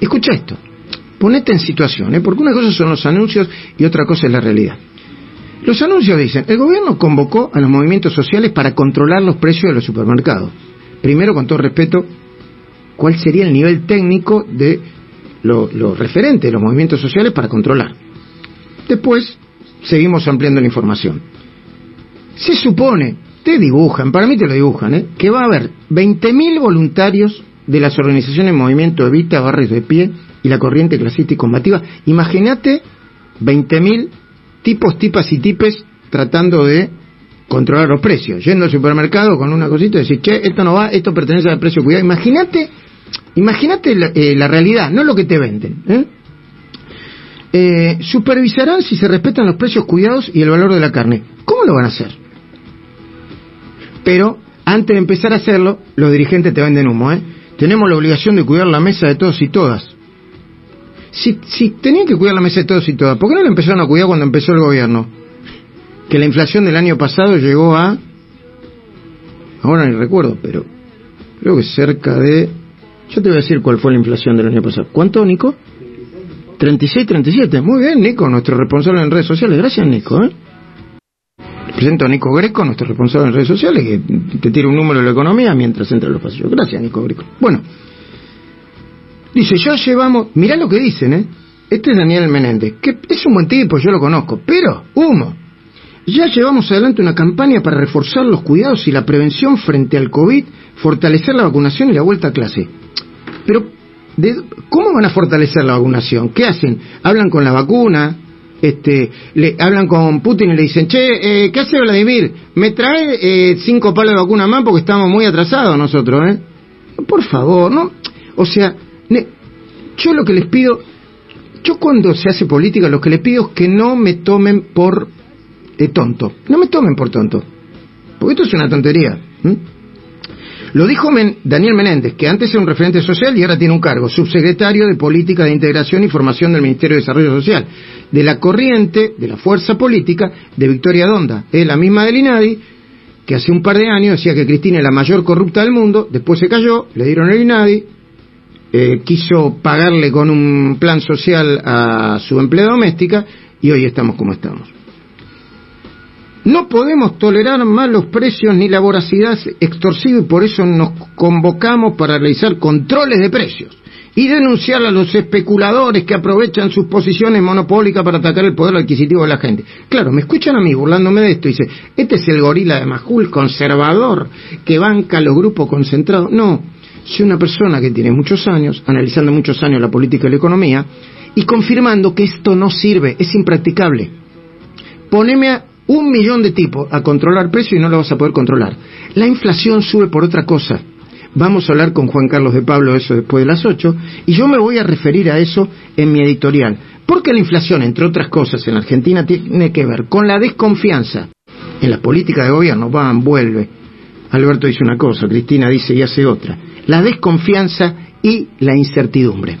Escucha esto, ponete en situación, ¿eh? porque una cosa son los anuncios y otra cosa es la realidad. Los anuncios dicen, el gobierno convocó a los movimientos sociales para controlar los precios de los supermercados. Primero, con todo respeto, ¿cuál sería el nivel técnico de lo, lo referente de los movimientos sociales para controlar? Después, seguimos ampliando la información. Se supone, te dibujan, para mí te lo dibujan, ¿eh? que va a haber 20.000 voluntarios de las organizaciones Movimiento Evita, Barrios de Pie y la Corriente Clasista y Combativa. Imagínate 20.000 tipos, tipas y tipes tratando de controlar los precios, yendo al supermercado con una cosita y decir, che, esto no va, esto pertenece al precio cuidado. Imagínate, imagínate la, eh, la, realidad, no lo que te venden. ¿eh? Eh, supervisarán si se respetan los precios cuidados y el valor de la carne. ¿Cómo lo van a hacer? Pero antes de empezar a hacerlo, los dirigentes te venden humo. ¿eh? Tenemos la obligación de cuidar la mesa de todos y todas. Si, si tenían que cuidar la mesa de todos y todas, ¿por qué no la empezaron a cuidar cuando empezó el gobierno? Que la inflación del año pasado llegó a... Ahora ni recuerdo, pero creo que cerca de... Yo te voy a decir cuál fue la inflación del año pasado. ¿Cuánto, Nico? 36, 37. Muy bien, Nico, nuestro responsable en redes sociales. Gracias, Nico. ¿eh? Presento a Nico Greco, nuestro responsable en redes sociales, que te tira un número de la economía mientras entra en los pasillos. Gracias, Nico Greco. Bueno, dice, ya llevamos... Mirá lo que dicen, ¿eh? Este es Daniel Menéndez, que es un buen tipo, yo lo conozco, pero, humo. Ya llevamos adelante una campaña para reforzar los cuidados y la prevención frente al COVID, fortalecer la vacunación y la vuelta a clase. Pero, ¿de, ¿cómo van a fortalecer la vacunación? ¿Qué hacen? ¿Hablan con la vacuna? Este, le hablan con Putin y le dicen, che, eh, ¿qué hace Vladimir? ¿Me trae eh, cinco palos de vacuna más porque estamos muy atrasados nosotros, eh? Por favor, ¿no? O sea, yo lo que les pido, yo cuando se hace política, lo que les pido es que no me tomen por eh, tonto. No me tomen por tonto. Porque esto es una tontería. ¿m? Lo dijo Men Daniel Menéndez, que antes era un referente social y ahora tiene un cargo, subsecretario de Política de Integración y Formación del Ministerio de Desarrollo Social, de la corriente, de la fuerza política de Victoria Donda. Es la misma del INADI, que hace un par de años decía que Cristina es la mayor corrupta del mundo, después se cayó, le dieron el INADI, eh, quiso pagarle con un plan social a su empleada doméstica y hoy estamos como estamos. No podemos tolerar más los precios ni la voracidad extorsiva y por eso nos convocamos para realizar controles de precios y denunciar a los especuladores que aprovechan sus posiciones monopólicas para atacar el poder adquisitivo de la gente. Claro, me escuchan a mí burlándome de esto y dice, este es el gorila de Majul conservador que banca a los grupos concentrados. No, soy una persona que tiene muchos años, analizando muchos años la política y la economía y confirmando que esto no sirve, es impracticable. Poneme a un millón de tipos a controlar precio y no lo vas a poder controlar. La inflación sube por otra cosa. Vamos a hablar con Juan Carlos de Pablo eso después de las 8 y yo me voy a referir a eso en mi editorial. Porque la inflación, entre otras cosas, en Argentina tiene que ver con la desconfianza en la política de gobierno. Van, vuelve. Alberto dice una cosa, Cristina dice y hace otra. La desconfianza y la incertidumbre.